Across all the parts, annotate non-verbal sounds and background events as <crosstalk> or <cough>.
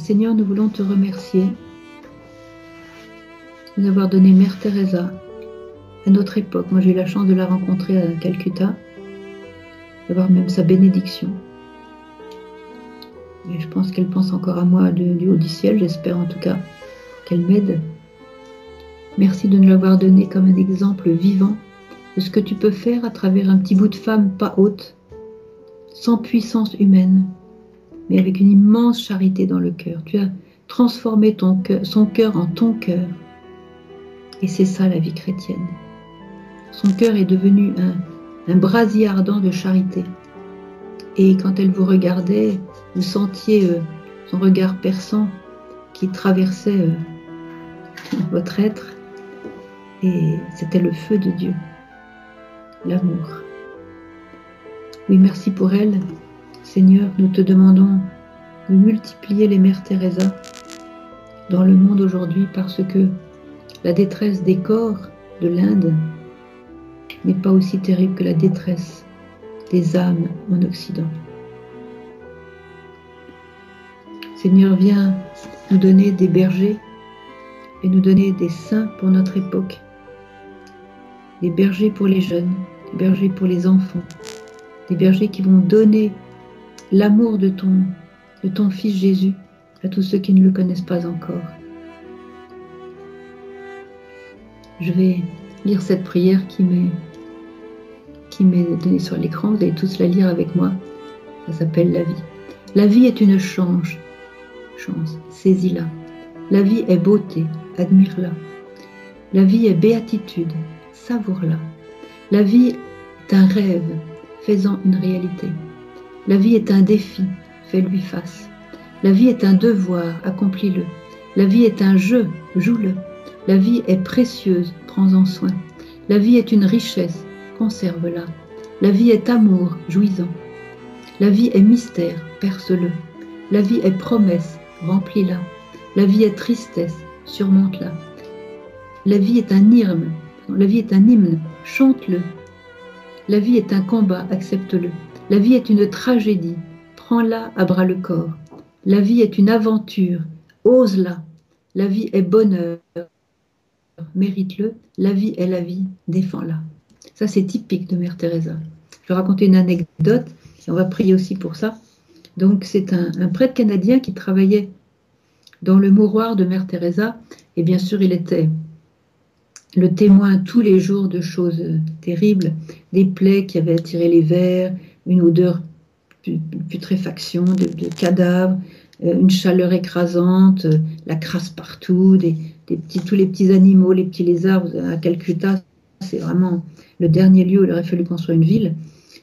Seigneur, nous voulons te remercier de nous avoir donné Mère Teresa à notre époque. Moi, j'ai eu la chance de la rencontrer à Calcutta, d'avoir même sa bénédiction. Et je pense qu'elle pense encore à moi du, haut du ciel, j'espère en tout cas qu'elle m'aide. Merci de nous l'avoir donné comme un exemple vivant de ce que tu peux faire à travers un petit bout de femme pas haute, sans puissance humaine, mais avec une immense charité dans le cœur. Tu as transformé ton son cœur en ton cœur. Et c'est ça la vie chrétienne. Son cœur est devenu un, brasier ardent de charité. Et quand elle vous regardait, vous sentiez euh, son regard perçant qui traversait euh, <laughs> votre être. Et c'était le feu de Dieu, l'amour. Oui, merci pour elle. Seigneur, nous te demandons de multiplier les mères Teresa dans le monde aujourd'hui parce que la détresse des corps de l'Inde n'est pas aussi terrible que la détresse des âmes en Occident. Seigneur, viens nous donner des bergers et nous donner des saints pour notre époque, des bergers pour les jeunes, des bergers pour les enfants, des bergers qui vont donner l'amour de ton, de ton Fils Jésus à tous ceux qui ne le connaissent pas encore. Je vais lire cette prière qui m'est donnée sur l'écran. Vous allez tous la lire avec moi. Ça s'appelle la vie. La vie est une chance. Chance. Saisis-la. La vie est beauté. Admire-la. La vie est béatitude. Savoure-la. La vie est un rêve. Faisant une réalité. La vie est un défi. Fais-lui face. La vie est un devoir. Accomplis-le. La vie est un jeu. Joue-le. La vie est précieuse, prends-en soin. La vie est une richesse, conserve-la. La vie est amour, jouis-en. La vie est mystère, perce-le. La vie est promesse, remplis-la. La vie est tristesse, surmonte-la. La vie est un hymne, la vie est un hymne, chante-le. La vie est un combat, accepte-le. La vie est une tragédie, prends-la à bras le corps. La vie est une aventure, ose-la. La vie est bonheur, mérite-le, la vie est la vie, défends-la. Ça, c'est typique de Mère Teresa. Je vais raconter une anecdote, et on va prier aussi pour ça. Donc, c'est un, prêtre canadien qui travaillait dans le mouroir de Mère Teresa, et bien sûr, il était le témoin tous les jours de choses terribles, des plaies qui avaient attiré les vers, une odeur de putréfaction, de, de cadavres, euh, une chaleur écrasante, la crasse partout, des, tous les petits animaux, les petits lézards à Calcutta, c'est vraiment le dernier lieu où il aurait fallu construire une ville.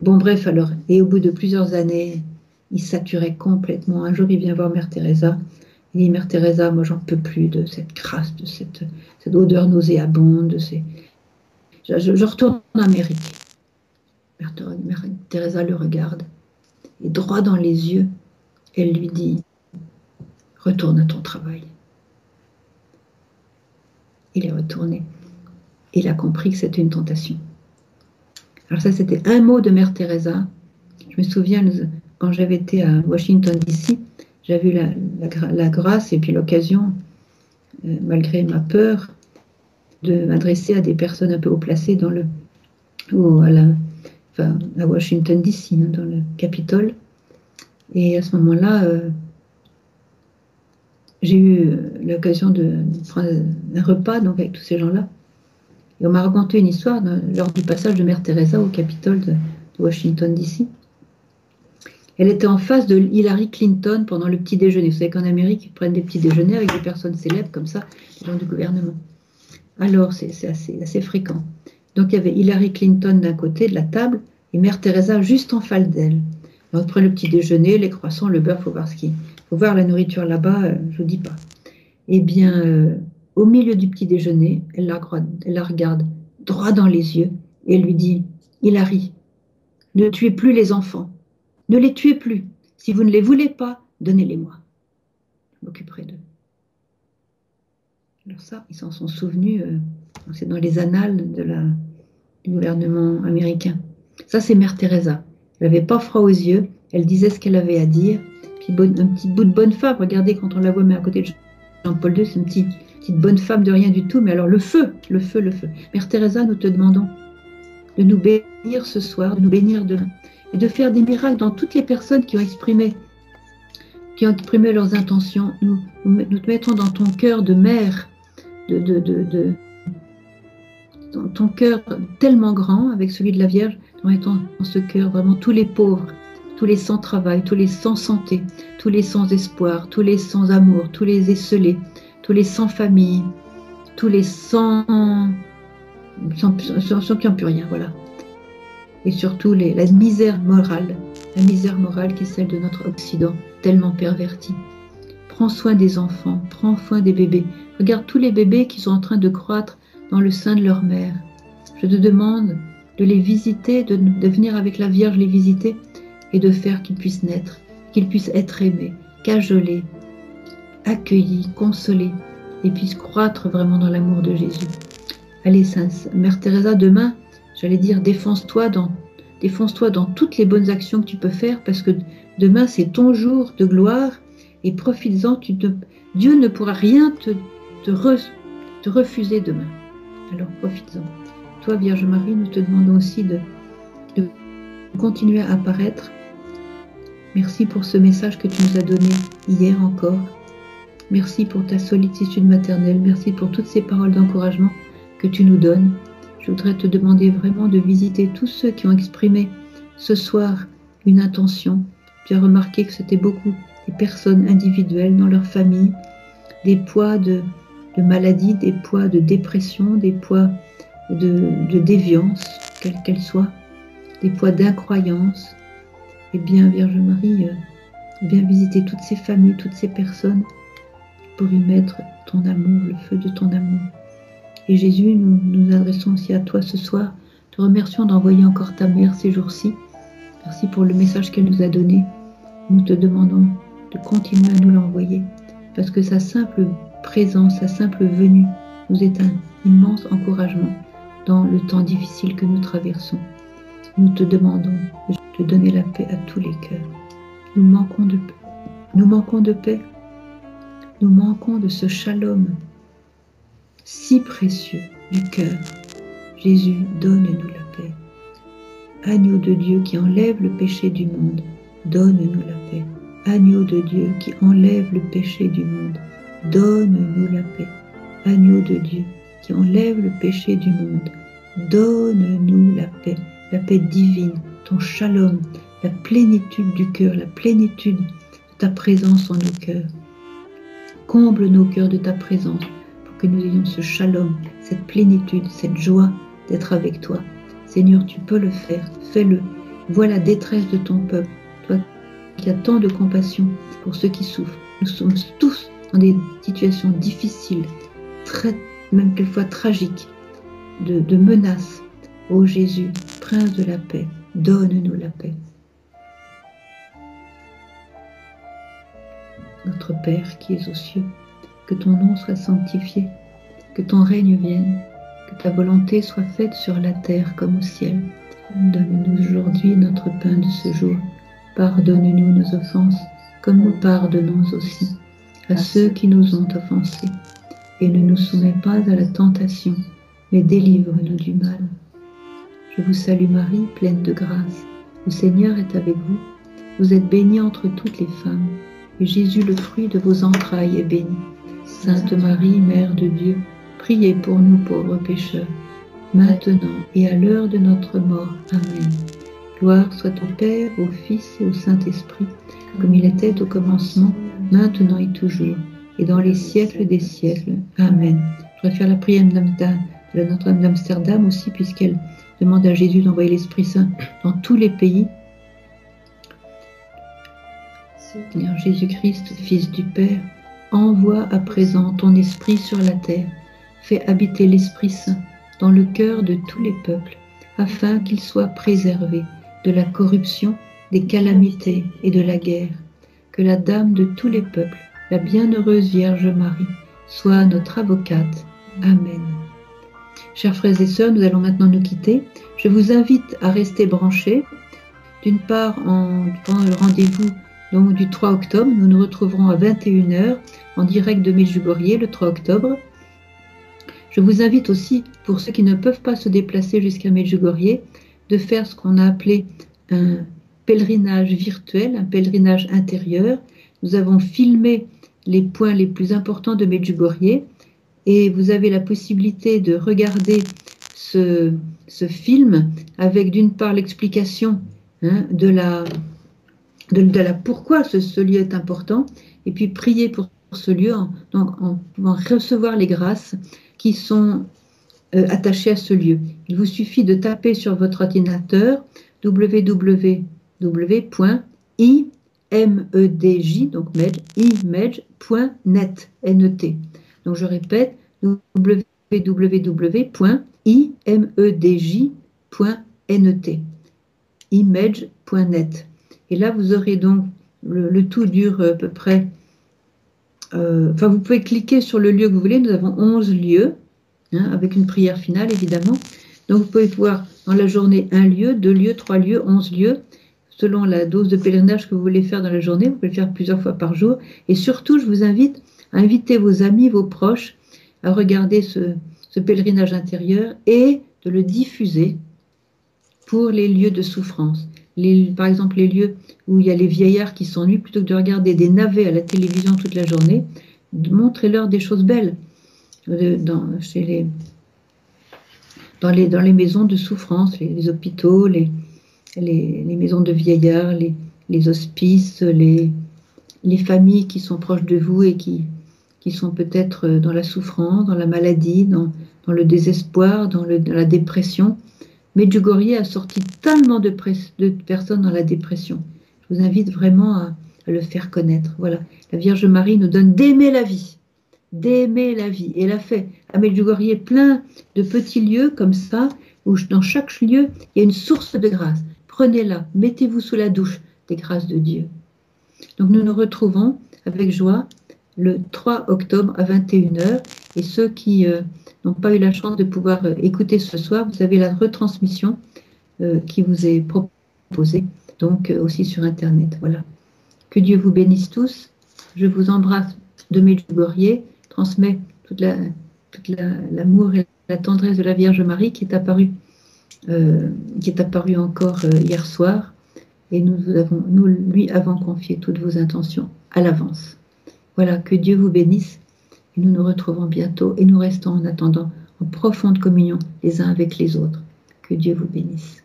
Bon, bref, alors, et au bout de plusieurs années, il saturait complètement. Un jour, il vient voir Mère Teresa. Il dit Mère Teresa, moi, j'en peux plus de cette crasse, de cette, odeur nauséabonde. De je, retourne en Amérique. Mère, Teresa le regarde et droit dans les yeux, elle lui dit Retourne à ton travail il est retourné. Il a compris que c'était une tentation. Alors ça, c'était un mot de Mère Teresa. Je me souviens, quand j'avais été à Washington, D.C., j'avais la, grâce et puis l'occasion, euh, malgré ma peur, de m'adresser à des personnes un peu haut placées dans le, ou à, la, enfin, à Washington, D.C., hein, dans le Capitole. Et à ce moment-là, euh, j'ai eu euh, l'occasion de prendre un repas donc, avec tous ces gens-là. Et on m'a raconté une histoire lors du passage de Mère Teresa au Capitole de, Washington, D.C. Elle était en face de Hillary Clinton pendant le petit déjeuner. Vous savez qu'en Amérique, ils prennent des petits déjeuners avec des personnes célèbres comme ça, des gens du gouvernement. Alors, c'est assez fréquent. Donc, il y avait Hillary Clinton d'un côté de la table et Mère Teresa juste en face d'elle. Prend le petit déjeuner, les croissants, le beurre, faut voir ce faut voir la nourriture là-bas, euh, je vous dis pas. Eh bien, euh, au milieu du petit déjeuner, elle la, elle regarde droit dans les yeux et lui dit Hilary, ne tuez plus les enfants. Ne les tuez plus. Si vous ne les voulez pas, donnez-les-moi. Je m'occuperai d'eux. Alors ça, ils s'en sont souvenus, euh, c'est dans les annales du gouvernement américain. Ça, c'est Mère Teresa. Elle n'avait pas froid aux yeux, elle disait ce qu'elle avait à dire, un petit bout de bonne femme. Regardez quand on la voit, mais à côté de Jean-Paul II, c'est une petite, bonne femme de rien du tout. Mais alors le feu, le feu, le feu. Mère Teresa, nous te demandons de nous bénir ce soir, de nous bénir demain, et de faire des miracles dans toutes les personnes qui ont exprimé, qui ont exprimé leurs intentions. Nous, nous, te mettons dans ton cœur de mère, de, ton cœur tellement grand avec celui de la Vierge, nous mettons dans ce cœur vraiment tous les pauvres, tous les sans travail, tous les sans santé, tous les sans espoir, tous les sans amour, tous les esselés, tous les sans famille, tous les sans sans, qui n'ont plus rien, voilà. Et surtout la misère morale, la misère morale qui est celle de notre Occident, tellement perverti. Prends soin des enfants, prends soin des bébés. Regarde tous les bébés qui sont en train de croître dans le sein de leur mère. Je te demande de les visiter, de, venir avec la Vierge les visiter et de faire qu'ils puissent naître, qu'ils puissent être aimés, cajolés, accueillis, consolés et puissent croître vraiment dans l'amour de Jésus. Allez, Mère Teresa, demain, j'allais dire, défonce-toi dans, défonce-toi dans toutes les bonnes actions que tu peux faire, parce que demain, c'est ton jour de gloire, et profites-en. Dieu ne pourra rien te, refuser demain. Alors, profites-en. Toi, Vierge Marie, nous te demandons aussi de, continuer à apparaître. Merci pour ce message que tu nous as donné hier encore. Merci pour ta sollicitude maternelle. Merci pour toutes ces paroles d'encouragement que tu nous donnes. Je voudrais te demander vraiment de visiter tous ceux qui ont exprimé ce soir une intention. Tu as remarqué que c'était beaucoup des personnes individuelles dans leur famille, des poids de, de maladie, des poids de dépression, des poids de, de déviance, quelle qu'elle soit, des poids d'incroyance. Eh bien, Vierge Marie, euh, viens visiter toutes ces familles, toutes ces personnes pour y mettre ton amour, le feu de ton amour. Et Jésus, nous nous adressons aussi à toi ce soir. Te remercions d'envoyer encore ta mère ces jours-ci. Merci pour le message qu'elle nous a donné. Nous te demandons de continuer à nous l'envoyer parce que sa simple présence, sa simple venue nous est un immense encouragement dans le temps difficile que nous traversons. Nous te demandons de donner la paix à tous les cœurs. Nous manquons de paix. Nous manquons de paix. Nous manquons de ce shalom si précieux du cœur. Jésus, donne-nous la paix. Agneau de Dieu qui enlève le péché du monde, donne-nous la paix. Agneau de Dieu qui enlève le péché du monde, donne-nous la paix. Agneau de Dieu qui enlève le péché du monde, donne-nous la paix, la paix divine, ton shalom, la plénitude du cœur, la plénitude de ta présence en nos cœurs. Comble nos cœurs de ta présence que nous ayons ce shalom, cette plénitude, cette joie d'être avec toi. Seigneur, tu peux le faire, fais-le. Vois la détresse de ton peuple, toi qui as tant de compassion pour ceux qui souffrent. Nous sommes tous dans des situations difficiles, très, même quelquefois tragiques, de, de menaces. Ô Jésus, Prince de la paix, donne-nous la paix. Notre Père qui es aux cieux, que ton nom soit sanctifié, que ton règne vienne, que ta volonté soit faite sur la terre comme au ciel. Donne-nous aujourd'hui notre pain de ce jour. Pardonne-nous nos offenses, comme nous pardonnons aussi à ceux qui nous ont offensés. Et ne nous soumets pas à la tentation, mais délivre-nous du mal. Je vous salue Marie, pleine de grâce. Le Seigneur est avec vous. Vous êtes bénie entre toutes les femmes, et Jésus, le fruit de vos entrailles, est béni. Sainte Marie, Mère de Dieu, priez pour nous pauvres pécheurs, maintenant et à l'heure de notre mort. Amen. Gloire soit au Père, au Fils et au Saint-Esprit, comme il était au commencement, maintenant et toujours, et dans les siècles des siècles. Amen. Je faire la prière de Notre-Dame d'Amsterdam aussi, puisqu'elle demande à Jésus d'envoyer l'Esprit Saint dans tous les pays. Seigneur Jésus-Christ, Fils du Père, Envoie à présent ton esprit sur la terre, fais habiter l'Esprit Saint dans le cœur de tous les peuples, afin qu'ils soient préservés de la corruption, des calamités et de la guerre. Que la Dame de tous les peuples, la bienheureuse Vierge Marie, soit notre avocate. Amen. Chers frères et sœurs, nous allons maintenant nous quitter. Je vous invite à rester branchés. D'une part, en, pendant le rendez-vous du 3 octobre. Nous nous retrouverons à 21h en direct de Medjugorje le 3 octobre. Je vous invite aussi, pour ceux qui ne peuvent pas se déplacer jusqu'à Medjugorje, de faire ce qu'on a appelé un pèlerinage virtuel, un pèlerinage intérieur. Nous avons filmé les points les plus importants de Medjugorje et vous avez la possibilité de regarder ce, film avec d'une part l'explication hein, de, la, de, la pourquoi ce, lieu est important et puis prier pour ce lieu en, en, en recevoir les grâces qui sont euh, attachées à ce lieu. Il vous suffit de taper sur votre ordinateur www.imedj, donc imedj.net, N-E-T. Donc je répète, www.imedj.net, image.net. Et là, vous aurez donc, le, tout dure à peu près, euh, enfin, vous pouvez cliquer sur le lieu que vous voulez. Nous avons 11 lieux, hein, avec une prière finale, évidemment. Donc, vous pouvez voir dans la journée un lieu, deux lieux, trois lieux, onze lieux, selon la dose de pèlerinage que vous voulez faire dans la journée. Vous pouvez le faire plusieurs fois par jour. Et surtout, je vous invite à inviter vos amis, vos proches à regarder ce, pèlerinage intérieur et de le diffuser pour les lieux de souffrance. par exemple, les lieux où il y a les vieillards qui s'ennuient, plutôt que de regarder des navets à la télévision toute la journée, montrez-leur des choses belles euh, dans, les, les, les maisons de souffrance, les, hôpitaux, les, les, maisons de vieillards, les, hospices, les, les familles qui sont proches de vous et qui, qui sont peut-être euh, dans la souffrance, dans la maladie, dans, dans le désespoir, dans, la dépression. Medjugorje a sorti tellement de, de, personnes dans la dépression. Je vous invite vraiment à, le faire connaître. Voilà, la Vierge Marie nous donne d'aimer la vie, d'aimer la vie. Et elle a fait à Medjugorje plein de petits lieux comme ça, où dans chaque lieu, il y a une source de grâce. Prenez-la, mettez-vous sous la douche des grâces de Dieu. Donc nous nous retrouvons avec joie le 3 octobre à 21h. Et ceux qui euh, n'ont pas eu la chance de pouvoir euh, écouter ce soir, vous avez la retransmission euh, qui vous est proposée, donc aussi sur Internet. Voilà. Que Dieu vous bénisse tous. Je vous embrasse de Medjugorje, transmets toute la toute l'amour et la tendresse de la Vierge Marie qui est apparue qui est apparue encore hier soir et nous lui avons confié toutes vos intentions à l'avance. Voilà, que Dieu vous bénisse. Et nous nous retrouvons bientôt et nous restons en attendant en profonde communion les uns avec les autres. Que Dieu vous bénisse.